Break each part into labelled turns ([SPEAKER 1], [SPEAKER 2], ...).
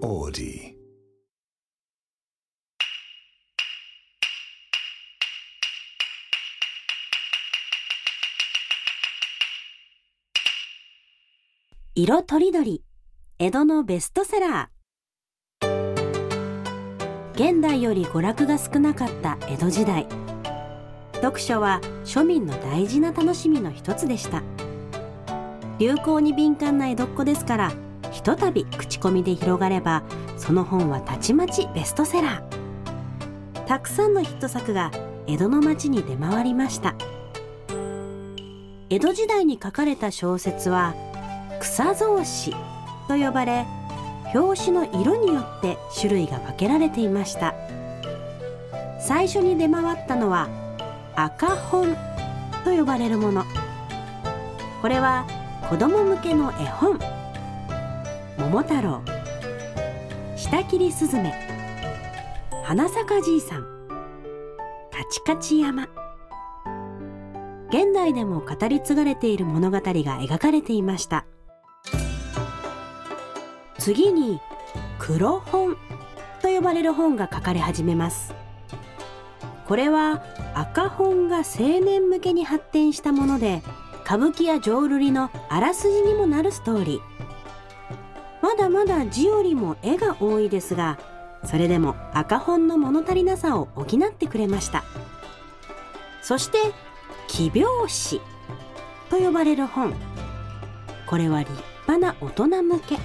[SPEAKER 1] Audi.
[SPEAKER 2] 色とりどり江戸のベストセラー。現代より娯楽が少なかった江戸時代。読書は庶民の大事な楽しみの一つでした。流行に敏感な江戸っ子ですからとたび口コミで広がればその本はたちまちベストセラー。たくさんのヒット作が江戸の町に出回りました。江戸時代に書かれた小説は草草子と呼ばれ表紙の色によって種類が分けられていました。最初に出回ったのは赤本と呼ばれるもの。これは子供向けの絵本。桃太郎。下切りすずめ花咲じいさん。カチカチ山。現代でも語り継がれている物語が描かれていました。次に黒本と呼ばれる本が書かれ始めます。これは赤本が青年向けに発展したもので歌舞伎や浄瑠璃のあらすじにもなるストーリー。まだまだ字よりも絵が多いですがそれでも赤本の物足りなさを補ってくれました。そして奇拍子と呼ばれる本。これは立派な大人向け。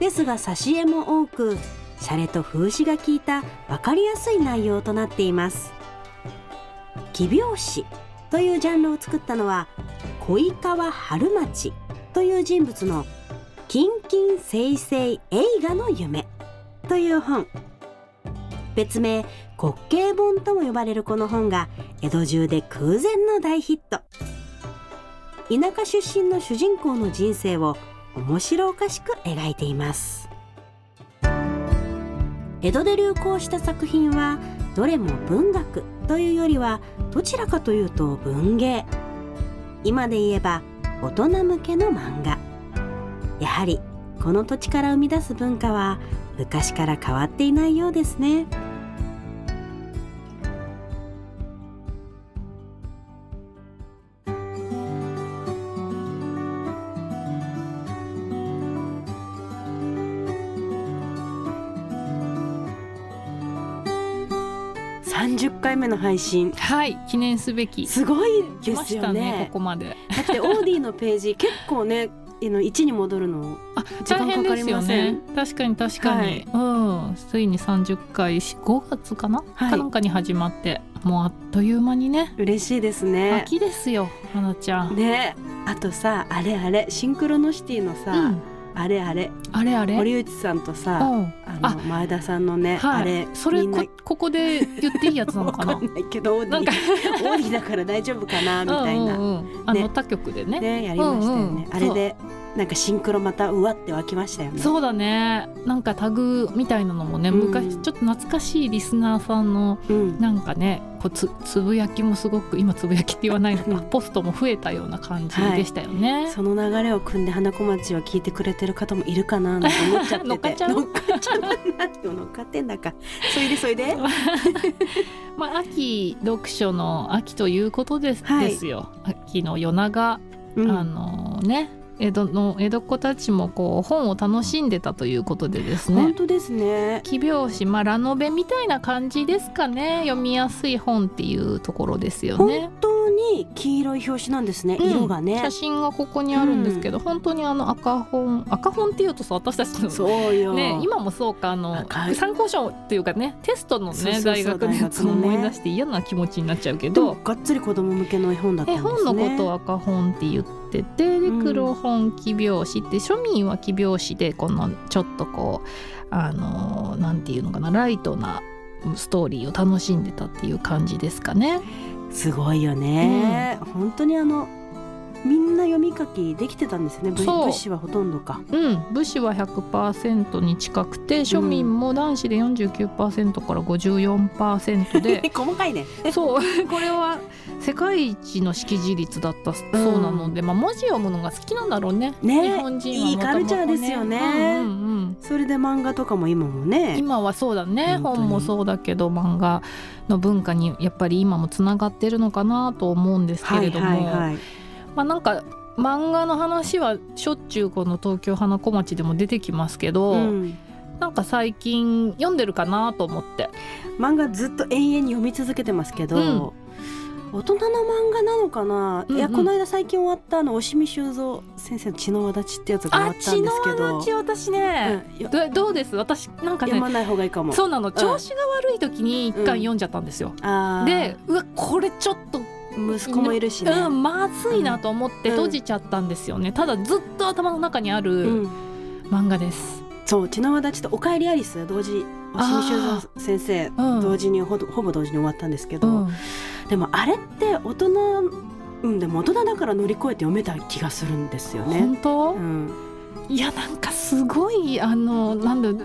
[SPEAKER 2] ですが挿絵も多くシャレと風刺が効いた分かりやすい内容となっています。奇拍子というジャンルを作ったのは小井川春町という人物の「キンキン星星映画の夢」という本。別名滑稽本とも呼ばれるこの本が江戸中で空前の大ヒット。田舎出身の主人公の人生を面白おかしく描いています。江戸で流行した作品はどれも文学というよりはどちらかというと文芸。今で言えば大人向けの漫画。やはりこの土地から生み出す文化は昔から変わっていないようですね。30回目の配信。
[SPEAKER 3] はい。記念すべき。
[SPEAKER 2] すごいですよね。
[SPEAKER 3] ねここまで。
[SPEAKER 2] だってオーディのページ結構ねあの1に戻るの
[SPEAKER 3] あ
[SPEAKER 2] 時間かか
[SPEAKER 3] 大変ですよ
[SPEAKER 2] りません
[SPEAKER 3] ね。確かに確かに、うん。ついに30回し5月かな、
[SPEAKER 2] はい。
[SPEAKER 3] かなんかに始まってもうあっという間にね。
[SPEAKER 2] 嬉しいですね。
[SPEAKER 3] 秋ですよ花ちゃん、
[SPEAKER 2] ね。あとさあれあれシンクロノシティのさ、
[SPEAKER 3] うん、
[SPEAKER 2] あれあれ。
[SPEAKER 3] あれあれ。
[SPEAKER 2] 堀内さんとさ
[SPEAKER 3] うん
[SPEAKER 2] あの前田さんのね、
[SPEAKER 3] はい、
[SPEAKER 2] あれ
[SPEAKER 3] それこここで言っていいやつなのかな？
[SPEAKER 2] わかんないけどオーディ
[SPEAKER 3] なんか
[SPEAKER 2] オーディだから大丈夫かなみたいな、
[SPEAKER 3] うんうんうん、あの
[SPEAKER 2] ね。
[SPEAKER 3] 他局でね。
[SPEAKER 2] ねやりましたよね、
[SPEAKER 3] うんうん
[SPEAKER 2] あれでなんかシンクロまたうわって湧きましたよね。
[SPEAKER 3] そうだね。なんかタグみたいなのもね、
[SPEAKER 2] うん。
[SPEAKER 3] 昔ちょっと懐かしいリスナーさんの
[SPEAKER 2] うん。
[SPEAKER 3] なんかねこうつつぶやきもすごく今つぶやきって言わないのか、
[SPEAKER 2] うん。
[SPEAKER 3] ポストも増えたような感じでしたよね。
[SPEAKER 2] その流れを組んで花子町を聞いてくれてる方もいるかななんて思っちゃってて。
[SPEAKER 3] 乗っかっちゃう？
[SPEAKER 2] 乗っかっちゃうなでも乗っかってんだかそれでそれで？
[SPEAKER 3] まあ秋読書の秋ということです,、
[SPEAKER 2] はい。
[SPEAKER 3] ですよ。秋の夜長、
[SPEAKER 2] うん。
[SPEAKER 3] あのね江戸の江戸っ子たちもこう本を楽しんでたということでですね。
[SPEAKER 2] 本当ですね。
[SPEAKER 3] 奇拍子まあラノベみたいな感じですかね。読みやすい本っていうところですよね。
[SPEAKER 2] 本。当に黄色い表紙なんですね、
[SPEAKER 3] うん。
[SPEAKER 2] 色がね。
[SPEAKER 3] 写真がここにあるんですけど、本当にあの赤本赤本っていうとさ私たちの
[SPEAKER 2] そうよ、
[SPEAKER 3] ね、今もそうかあの参考書っていうかねテストのね大学のやつを思い出して嫌な気持ちになっちゃうけど、
[SPEAKER 2] がっつり子供向けの絵本だったん
[SPEAKER 3] 絵
[SPEAKER 2] ですね。
[SPEAKER 3] 本のことを赤本って言っててで
[SPEAKER 2] うん。
[SPEAKER 3] 黒本奇拍子。って庶民は奇拍子でこのちょっとこうあのなんていうのかなライトなストーリーを楽しんでたっていう感じですかね。
[SPEAKER 2] すごいよね、本当にあのみんな読み書きできてたんですよね？武士はほとんどか。
[SPEAKER 3] うん、武士は100%に近くて庶民も男子で49%から54%で、
[SPEAKER 2] 細かいね。
[SPEAKER 3] そう。これは世界一の識字率だったそうなので、まあ、文字読むのが好きなんだろうね。
[SPEAKER 2] ね。
[SPEAKER 3] 日本人はい
[SPEAKER 2] いカルチャーですよね。
[SPEAKER 3] うんうんうん。
[SPEAKER 2] それで漫画とかも今もね。
[SPEAKER 3] 今はそうだね。
[SPEAKER 2] 本
[SPEAKER 3] もそうだけど漫画の文化にやっぱり今もつながってるのかなと思うんですけれども、
[SPEAKER 2] はいはいはい
[SPEAKER 3] まあなんか漫画の話はしょっちゅうこの東京花子町でも出てきますけど、
[SPEAKER 2] うん。
[SPEAKER 3] なんか最近読んでるかなと思って。
[SPEAKER 2] 漫画ずっと永遠に読み続けてますけど、
[SPEAKER 3] うん。
[SPEAKER 2] 大人の漫画なのかな、
[SPEAKER 3] うんうん。
[SPEAKER 2] いやこの間最近終わったあの押見修造先生の血の輪立ちってやつが終わ
[SPEAKER 3] あ
[SPEAKER 2] ったんですけど。
[SPEAKER 3] 血私ね、
[SPEAKER 2] うん。よ
[SPEAKER 3] どどうです？私なんかね
[SPEAKER 2] 読まない方がいいかも。
[SPEAKER 3] そうなの。調子が悪い時に一巻読んじゃったんですよ、でうわこれちょっと
[SPEAKER 2] 息子もいるしね、
[SPEAKER 3] うん、まずいなと思って
[SPEAKER 2] うん。
[SPEAKER 3] 閉じちゃったんですよね、ただずっと頭の中にある
[SPEAKER 2] うん。
[SPEAKER 3] 漫画です、
[SPEAKER 2] そう血の輪立ちと「おかえりアリス」同時押見修造先生
[SPEAKER 3] うん。
[SPEAKER 2] 同時にほどほぼ同時に終わったんですけど、
[SPEAKER 3] うん。
[SPEAKER 2] でもあれって大人うんでも大人だから乗り越えて読めた気がするんですよね。
[SPEAKER 3] 本当、
[SPEAKER 2] うん、
[SPEAKER 3] いやなんかすごいあのなんだ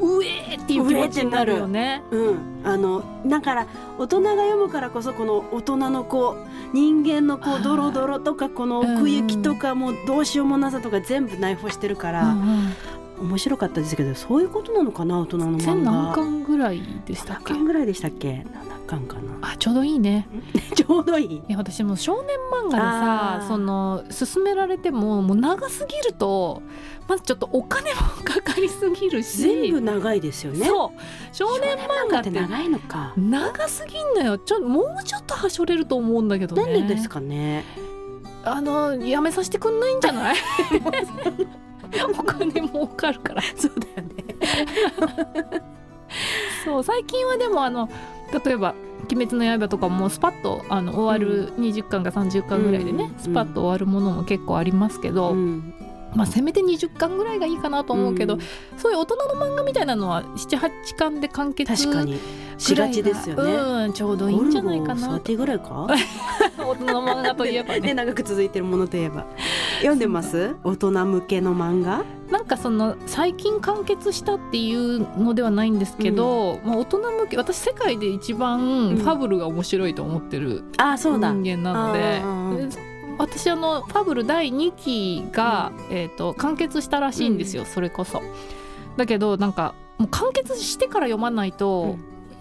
[SPEAKER 3] うえーっていう気持ちになる。よね。
[SPEAKER 2] うん、あのだから大人が読むからこそこの大人のこう人間のこ
[SPEAKER 3] はい
[SPEAKER 2] うドロドロとかこの奥行きとかもうどうしようもなさとか全部内包してるか
[SPEAKER 3] う
[SPEAKER 2] ら
[SPEAKER 3] んうん
[SPEAKER 2] 面白かったですけどそういうことなのかな大人の漫
[SPEAKER 3] 千何
[SPEAKER 2] 画。
[SPEAKER 3] 巻ぐらいでしたっ
[SPEAKER 2] 7
[SPEAKER 3] け
[SPEAKER 2] 巻ぐらいでしたっけ？7巻かな。
[SPEAKER 3] あちょうどいいね。
[SPEAKER 2] ちょうどいい。
[SPEAKER 3] いや私も少年漫画でさその勧められてももう長すぎるとまずちょっとお金もかかりすぎるし。
[SPEAKER 2] 全部長いですよね。
[SPEAKER 3] そう。少年漫画って
[SPEAKER 2] 長いのか。
[SPEAKER 3] 長すぎんのよ。ちょもうちょっとはしょれると思うんだけどね。
[SPEAKER 2] なんでですかね。
[SPEAKER 3] あのやめさせてくんないんじゃない？お 金儲かるから。
[SPEAKER 2] そうだよね。
[SPEAKER 3] そう最近はでもあの例えば「鬼滅の刃」とかもスパッとあの終わる20巻か30巻ぐらいでね、
[SPEAKER 2] うん
[SPEAKER 3] スパッと終わるものも結構ありますけど、
[SPEAKER 2] うん。
[SPEAKER 3] まあせめて20巻ぐらいがいいかなと思うけど、
[SPEAKER 2] ん。
[SPEAKER 3] そういう大人の漫画みたいなのは78巻で完結
[SPEAKER 2] 確かに。しがちですよね。
[SPEAKER 3] うんちょうどいいんじゃないかな。
[SPEAKER 2] ゴルゴ30ぐらいか？
[SPEAKER 3] 大人の漫画といえば
[SPEAKER 2] で
[SPEAKER 3] ね
[SPEAKER 2] 長く続いてるものといえば。読んでます？大人向けの漫画？
[SPEAKER 3] なんかその最近完結したっていうのではないんですけど、まあ、大人向け私世界で一番ファブルが面白いと思ってる
[SPEAKER 2] あそうだ。
[SPEAKER 3] 人間なので、
[SPEAKER 2] あー
[SPEAKER 3] で私あのファブル第2期が、えー、と完結したらしいんですよ、それこそ。だけどなんかもう完結してから読まないと、いや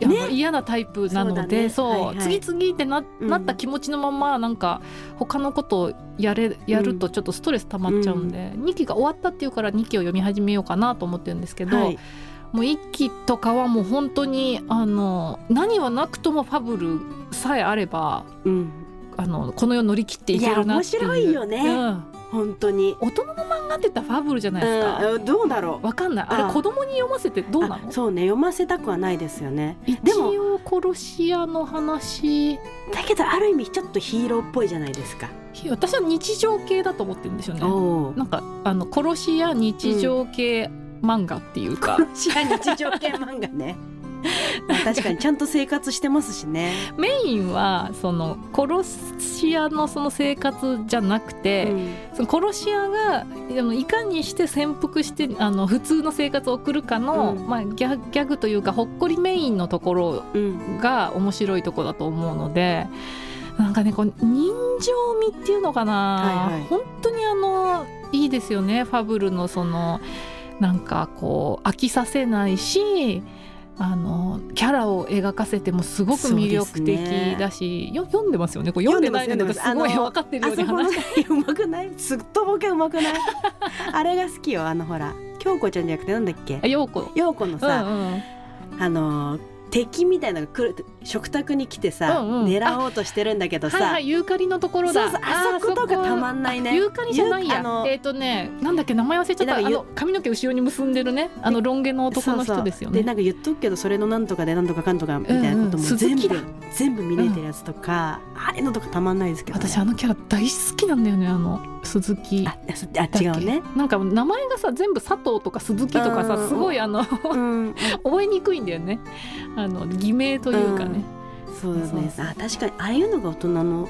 [SPEAKER 2] ね。
[SPEAKER 3] 嫌なタイプなのでそう,、
[SPEAKER 2] ね。はいはい。
[SPEAKER 3] 次々ってな
[SPEAKER 2] うん
[SPEAKER 3] なった気持ちのままなんか他のことをやれやるとちょっとストレス溜まっちゃうんで、2期が終わったっていうから2期を読み始めようかなと思ってるんですけど、
[SPEAKER 2] はい。
[SPEAKER 3] もう1期とかはもう本当にあの何はなくともファブルさえあれば
[SPEAKER 2] うん。
[SPEAKER 3] あのこの世乗り切っていけるなっていう。
[SPEAKER 2] 面白いよね。
[SPEAKER 3] うん。
[SPEAKER 2] 本当に。
[SPEAKER 3] 大人の漫画って言ったらファブルじゃないですか、
[SPEAKER 2] うんどうだろう。
[SPEAKER 3] わかんない。あれ
[SPEAKER 2] あ
[SPEAKER 3] 子供に読ませてどうなの？
[SPEAKER 2] あそうね読ませたくはないですよね。
[SPEAKER 3] 一
[SPEAKER 2] でも
[SPEAKER 3] 応殺し屋の話。
[SPEAKER 2] だけどある意味ちょっとヒーローっぽいじゃないですか。
[SPEAKER 3] ひ私は日常系だと思ってるんですよね。
[SPEAKER 2] お
[SPEAKER 3] なんかあの殺し屋日常系漫画っていうか、
[SPEAKER 2] 試合日常系漫画ね。まあ確かにちゃんと生活してますしね、
[SPEAKER 3] メインはその殺し屋のその生活じゃなくて、
[SPEAKER 2] うん。
[SPEAKER 3] その殺し屋がでもいかにして潜伏してあの普通の生活を送るかの、
[SPEAKER 2] うん。
[SPEAKER 3] まあ、ギャギャグというかほっこりメインのところ
[SPEAKER 2] うん。
[SPEAKER 3] が面白いとこだと思うのでなんかねこう人情味っていうのかな、
[SPEAKER 2] はいはい。
[SPEAKER 3] 本当にあのいいですよね。ファブルのそのなんかこう飽きさせないしあのキャラを描かせてもすごく魅力的だし、よ読んでますよね。これ読んでないの
[SPEAKER 2] 読んでます。
[SPEAKER 3] ごい
[SPEAKER 2] あの
[SPEAKER 3] 分かってるように話して
[SPEAKER 2] うまくない？すっとぼけうまくない？あれが好きよあのほら。京子ちゃんじゃなくてなんだっけ？
[SPEAKER 3] あ陽子。
[SPEAKER 2] 陽子の
[SPEAKER 3] うん
[SPEAKER 2] さ、
[SPEAKER 3] うん。
[SPEAKER 2] あのー敵みたいなのが来る食卓に来てさ、
[SPEAKER 3] うんうん。
[SPEAKER 2] 狙おうとしてるんだけどさ、
[SPEAKER 3] はいはいユーカリのところだ。
[SPEAKER 2] あそことかたまんないね。
[SPEAKER 3] ユーカリじゃないや。えっ、とねなんだっけ名前忘れちゃった。髪の毛後ろに結んでるね。あのロン毛の男の人ですよね。
[SPEAKER 2] でなんか言っとくけどそれのなんとかでなんとかかんとかみたいなことも
[SPEAKER 3] うんうん
[SPEAKER 2] 全部、見れてるやつとか、あれのとかたまんないですけど、ね、
[SPEAKER 3] 私あのキャラ大好きなんだよねあの鈴木
[SPEAKER 2] あそあ違うね、
[SPEAKER 3] なんか名前がさ全部佐藤とか鈴木とかさ
[SPEAKER 2] うん。
[SPEAKER 3] すごいあの
[SPEAKER 2] うん、
[SPEAKER 3] 覚えにくいんだよね。あの偽名というかね、
[SPEAKER 2] そうだね。
[SPEAKER 3] そうそう。
[SPEAKER 2] あ確かにああいうのが大人の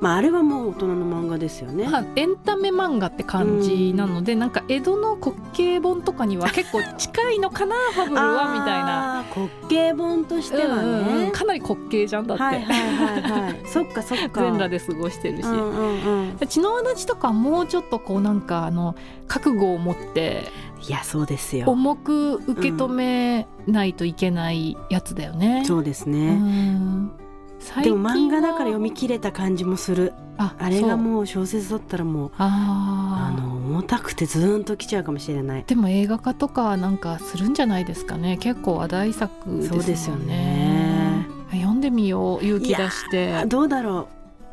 [SPEAKER 2] まああれはもう大人の漫画ですよね、
[SPEAKER 3] まあ、エンタメ漫画って感じなので、なんか江戸の滑稽本とかには結構近いのかなファブルはみたいな。
[SPEAKER 2] 滑稽本としてはね、
[SPEAKER 3] うんうんうん。かなり滑稽じゃんだって、
[SPEAKER 2] はいはいはいはい。そっかそっか。
[SPEAKER 3] 全裸で過ごしてるし、
[SPEAKER 2] うんうんうん。
[SPEAKER 3] 血の輪立ちとかもうちょっとこうなんかあの覚悟を持って
[SPEAKER 2] いやそうですよ。
[SPEAKER 3] 重く受け止めないといけないやつだよね。
[SPEAKER 2] そうです
[SPEAKER 3] う
[SPEAKER 2] ね、
[SPEAKER 3] ん。最
[SPEAKER 2] でも漫画だから読み切れた感じもする。
[SPEAKER 3] あ
[SPEAKER 2] あれが
[SPEAKER 3] う。
[SPEAKER 2] もう小説だったらもう
[SPEAKER 3] あ
[SPEAKER 2] の重たくてズーンときちゃうかもしれない。
[SPEAKER 3] でも映画化とかなんかするんじゃないですかね。結構話題作ですもんね。
[SPEAKER 2] そうですよね。
[SPEAKER 3] 読んでみよう勇気出して。
[SPEAKER 2] あどうだろ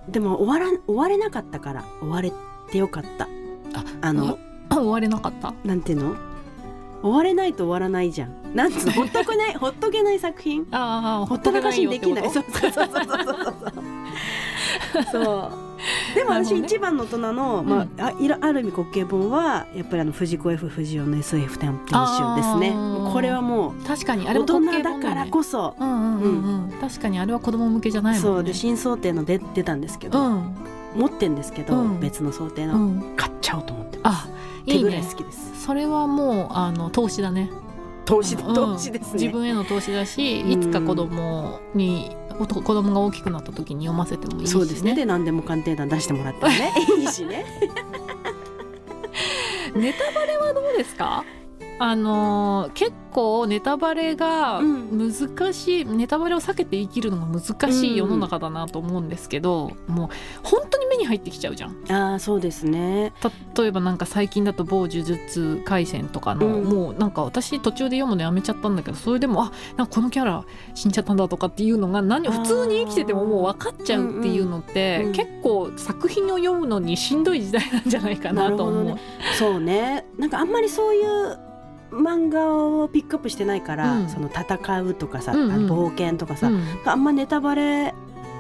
[SPEAKER 2] う。でも終わら終われなかったから。終われてよかった。
[SPEAKER 3] あ
[SPEAKER 2] あの
[SPEAKER 3] 終われなかった。
[SPEAKER 2] なんていうの？終われないと終わらないじゃんなんつうの？ほっとけないほっとけない作品？
[SPEAKER 3] ああ
[SPEAKER 2] ほったらかしにできない。そうそうそうそうそう。そう。そうでも私一番の大人の、まあ、あいろある意味滑稽本はやっぱりあの藤子 F 不二雄の SF 短編集ですね。これはも
[SPEAKER 3] 確かに
[SPEAKER 2] う大
[SPEAKER 3] あれも滑稽
[SPEAKER 2] 人だからこそ。
[SPEAKER 3] うんうんうんうん。確かにあれは子供向けじゃないもんね。
[SPEAKER 2] そう。で新想定の出出たんですけど、
[SPEAKER 3] うん。
[SPEAKER 2] 持ってんですけど、
[SPEAKER 3] うん。
[SPEAKER 2] 別の想定の、
[SPEAKER 3] うん。
[SPEAKER 2] 買っちゃおうと思ってます。
[SPEAKER 3] あいい
[SPEAKER 2] 手ぐらい
[SPEAKER 3] ね
[SPEAKER 2] 好きです。
[SPEAKER 3] それはもうあの投資だね
[SPEAKER 2] 投資
[SPEAKER 3] うん
[SPEAKER 2] 投資ですね、
[SPEAKER 3] 自分への投資だし
[SPEAKER 2] うん。
[SPEAKER 3] いつか子供におと子供が大きくなった時に読ませてもいいし、ね、
[SPEAKER 2] そうですね。で何でも鑑定団出してもらってもね。いいしね。
[SPEAKER 3] ネタバレはどうですか？あのー結構ネタバレが
[SPEAKER 2] うん。
[SPEAKER 3] 難しい、ネタバレを避けて生きるのが難しい世の中だなと思うんですけど、もう本当に目に入ってきちゃうじゃん。
[SPEAKER 2] ああそうですね。
[SPEAKER 3] 例えばなんか最近だと某呪術廻戦とかの、
[SPEAKER 2] うん。
[SPEAKER 3] もうなんか私途中で読むのやめちゃったんだけどそれでもあなんかこのキャラ死んじゃったんだとかっていうのが何普通に生きててももう分かっちゃうっていうのって、
[SPEAKER 2] うんうん
[SPEAKER 3] 結構作品を読むのにしんどい時代なんじゃないかなと思う。
[SPEAKER 2] ね。そうね。なんかあんまりそういう漫画をピックアップしてないから、
[SPEAKER 3] うん。
[SPEAKER 2] その戦うとかさ、
[SPEAKER 3] うんうん。
[SPEAKER 2] 冒険とかさ、
[SPEAKER 3] うん
[SPEAKER 2] あんまネタバレ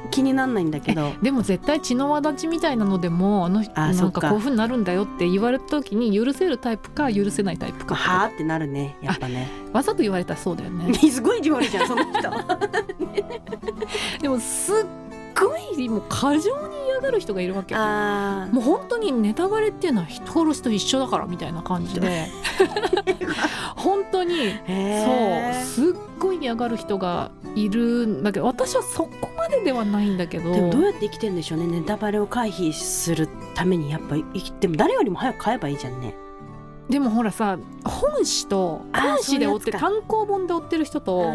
[SPEAKER 2] 気になんないんだけど。
[SPEAKER 3] でも絶対血の輪立ちみたいなのでもあの人
[SPEAKER 2] あ
[SPEAKER 3] なんか。こういう風になるんだよって言われた時に許せるタイプか許せないタイプか
[SPEAKER 2] はあってなるねやっぱね。
[SPEAKER 3] わざと言われたらそうだよね。
[SPEAKER 2] すごい意地悪いじゃんその人。
[SPEAKER 3] でもすっごいもう過剰に嫌がる人がいるわけもう本当にネタバレっていうのは人殺しと一緒だからみたいな感じで。本当にそうすっごい嫌がる人がいるんだけど私はそこまでではないんだけど。
[SPEAKER 2] でもどうやって生きてんでしょうね。ネタバレを回避するためにやっぱ生きても誰よりも早く買えばいいじゃんね。
[SPEAKER 3] でもほらさ本誌と本誌で追って単行本で追ってる人と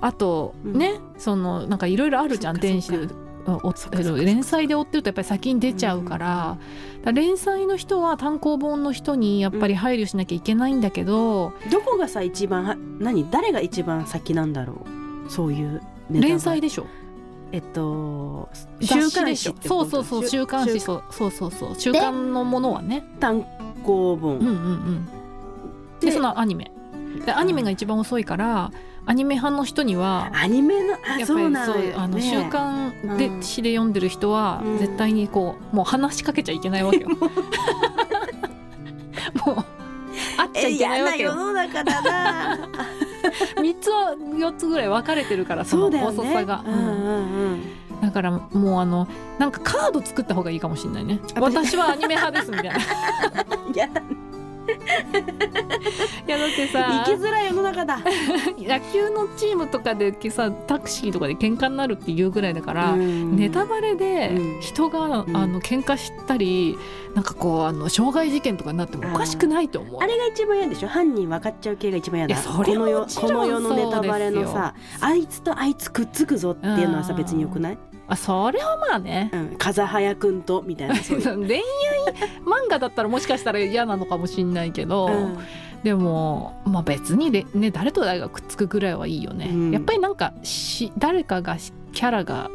[SPEAKER 3] あと
[SPEAKER 2] うん。
[SPEAKER 3] ね、そのなんかいろいろあるじゃん電子で追っ
[SPEAKER 2] そっかそっか。
[SPEAKER 3] 連載で追ってるとやっぱり先に出ちゃうから,、だから連載の人は単行本の人にやっぱり配慮しなきゃいけないんだけど、
[SPEAKER 2] どこがさ一番は何誰が一番先なんだろうそういう
[SPEAKER 3] 連載でしょ？
[SPEAKER 2] えっと
[SPEAKER 3] 雑誌でしょ？
[SPEAKER 2] ってこと？
[SPEAKER 3] そうそうそう週刊誌
[SPEAKER 2] 週
[SPEAKER 3] そうそうそうそう。週刊のものはね。
[SPEAKER 2] 単行本、
[SPEAKER 3] うんうんうん。で
[SPEAKER 2] で
[SPEAKER 3] そのアニメ。でアニメが一番遅いからアニメ派の人には
[SPEAKER 2] アニメのあ
[SPEAKER 3] やっぱり
[SPEAKER 2] そう
[SPEAKER 3] あの週刊で
[SPEAKER 2] うん。
[SPEAKER 3] 誌で読んでる人は
[SPEAKER 2] うん。
[SPEAKER 3] 絶対にこうもう話しかけちゃいけないわけよ。もう会っちゃいけないわけよ。
[SPEAKER 2] 世の中だな
[SPEAKER 3] 三つは四つぐらい分かれてるからその
[SPEAKER 2] そうだよね
[SPEAKER 3] 遅さが。だからもうあのなんかカード作った方がいいかもしれないね。
[SPEAKER 2] あ
[SPEAKER 3] 私はアニメ派ですみたいな。い
[SPEAKER 2] やだ
[SPEAKER 3] やだってさ
[SPEAKER 2] 生きづらい世の中だ。
[SPEAKER 3] 野球のチームとかでさタクシーとかで喧嘩になるっていうぐらいだから。ネタバレで
[SPEAKER 2] うん。
[SPEAKER 3] 人が、
[SPEAKER 2] うん。
[SPEAKER 3] あの喧嘩したりなんかこうあの傷害事件とかになってもおかしくないと思う。
[SPEAKER 2] あ。れが一番嫌でしょ？犯人分かっちゃう系が一番嫌だ。この世
[SPEAKER 3] もちろん
[SPEAKER 2] この世のネタバレのさあいつとあいつくっつくぞっていうのはさ
[SPEAKER 3] うん
[SPEAKER 2] 別によくない、
[SPEAKER 3] あそれはまあね。
[SPEAKER 2] うん、風早くんとみたいな
[SPEAKER 3] 恋愛漫画だったらもしかしたら嫌なのかもしれないけど、
[SPEAKER 2] うん。
[SPEAKER 3] でも、まあ、別にで、ね、誰と誰がくっつくぐらいはいいよね、
[SPEAKER 2] うん。
[SPEAKER 3] やっぱりなんかし誰かがしキャラが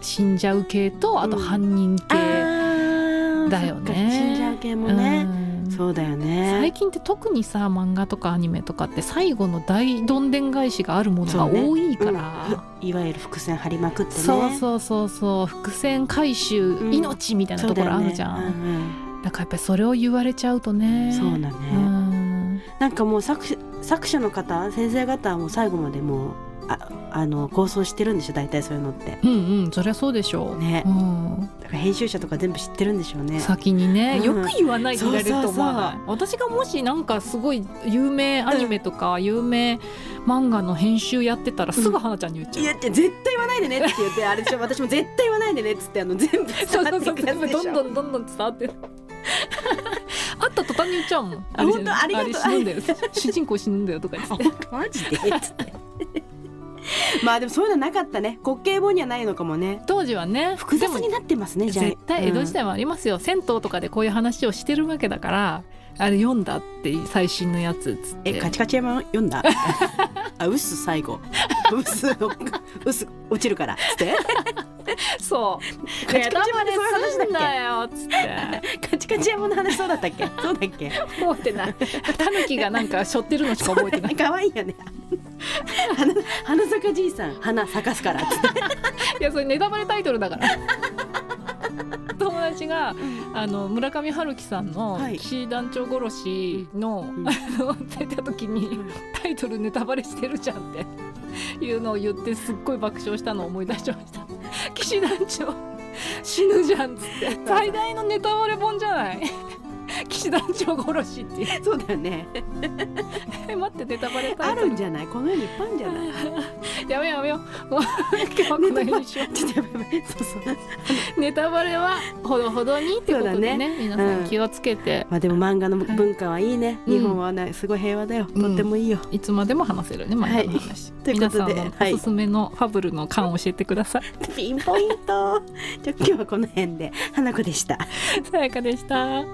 [SPEAKER 3] 死んじゃう系とあと
[SPEAKER 2] うん。
[SPEAKER 3] 犯人
[SPEAKER 2] あ
[SPEAKER 3] 系、
[SPEAKER 2] ー
[SPEAKER 3] だよね。
[SPEAKER 2] 死んじゃう系もね、
[SPEAKER 3] うん
[SPEAKER 2] そうだよね。
[SPEAKER 3] 最近って特にさ漫画とかアニメとかって最後の大どんでん返しがあるものが多いから。
[SPEAKER 2] いわゆる伏線張りまくってね。
[SPEAKER 3] そうそうそう。そう伏線回収、
[SPEAKER 2] うん
[SPEAKER 3] 命みたいなところあるじゃん。だ,、
[SPEAKER 2] ねうんうん。
[SPEAKER 3] からやっぱりそれを言われちゃうとね。
[SPEAKER 2] そうだね、
[SPEAKER 3] うん。
[SPEAKER 2] なんかもう作者作者の方先生方はもう最後までもうああの構想してるんでしょ？大体そういうのって。
[SPEAKER 3] うんうんそりゃそうでしょう。
[SPEAKER 2] ね。
[SPEAKER 3] うん。
[SPEAKER 2] だから編集者とか全部知ってるんでしょうね。
[SPEAKER 3] 先にね、
[SPEAKER 2] うん。
[SPEAKER 3] よく言わないでいられると思わない？
[SPEAKER 2] そう
[SPEAKER 3] 私がもしなんかすごい有名アニメとか有名漫画の編集やってたらすぐ花ちゃんに言っちゃう、
[SPEAKER 2] いや絶対言わないでねって言ってあれでしょ私も絶対言わないでねっつってあの全部
[SPEAKER 3] そう
[SPEAKER 2] 伝わ
[SPEAKER 3] そうそう
[SPEAKER 2] ってくやつでしょ。
[SPEAKER 3] どんどんどんどん伝わってる会った途端に言っちゃうも。ん
[SPEAKER 2] あ本当？ありがとう。
[SPEAKER 3] れ死ぬんだよ。主人公死ぬんだよとか言って。
[SPEAKER 2] マジで？っつって まあでもそういうのなかったね。滑稽本にはないのかもね。
[SPEAKER 3] 当時はね。
[SPEAKER 2] 複雑になってますねじゃあ。
[SPEAKER 3] 絶対江戸時代もありますよ、銭湯とかでこういう話をしてるわけだからあれ読んだって最新のやつっつって。
[SPEAKER 2] えカチカチ山読んだ？あウス最後。ウスのウス落ちるからっつって
[SPEAKER 3] そう。
[SPEAKER 2] カチカチ山でそういう話だっけ？カチカチ山の話そうだったっけ？そうだっけ？
[SPEAKER 3] 覚えてない。タヌキがなんか背負ってるのしか覚えてない。
[SPEAKER 2] 可愛いよね。花花坂じいさん花咲かすから。
[SPEAKER 3] いやそれネタバレタイトルだから。友達があの村上春樹さんの
[SPEAKER 2] はい。
[SPEAKER 3] 騎士団長殺しの、
[SPEAKER 2] ん。
[SPEAKER 3] あの出た時にタイトルネタバレしてるじゃんっていうのを言ってすっごい爆笑したのを思い出しました騎士団長死ぬじゃんっつって。最大のネタバレ本じゃない？騎士団長殺しっていう。
[SPEAKER 2] そうだよね。
[SPEAKER 3] え 待ってネタバレ
[SPEAKER 2] あるんじゃない？この世にいっぱいあるんじゃない？
[SPEAKER 3] やめようやめようもう。今日はこの辺にしよう。
[SPEAKER 2] ちょっとやばいそうそう。
[SPEAKER 3] ネタバレはほどほどにってことで
[SPEAKER 2] そうだ
[SPEAKER 3] ね。皆さん気をつけて、
[SPEAKER 2] まあでも漫画の文化はいいね、
[SPEAKER 3] うん。
[SPEAKER 2] 日本はねすごい平和だよ、とってもいいよ。
[SPEAKER 3] いつまでも話せるね漫画の話、
[SPEAKER 2] ということで
[SPEAKER 3] 皆さんのおすすめのファブルの感を教えてください、
[SPEAKER 2] ピンポイント。じゃあ今日はこの辺で。花子でした。
[SPEAKER 3] さやかでした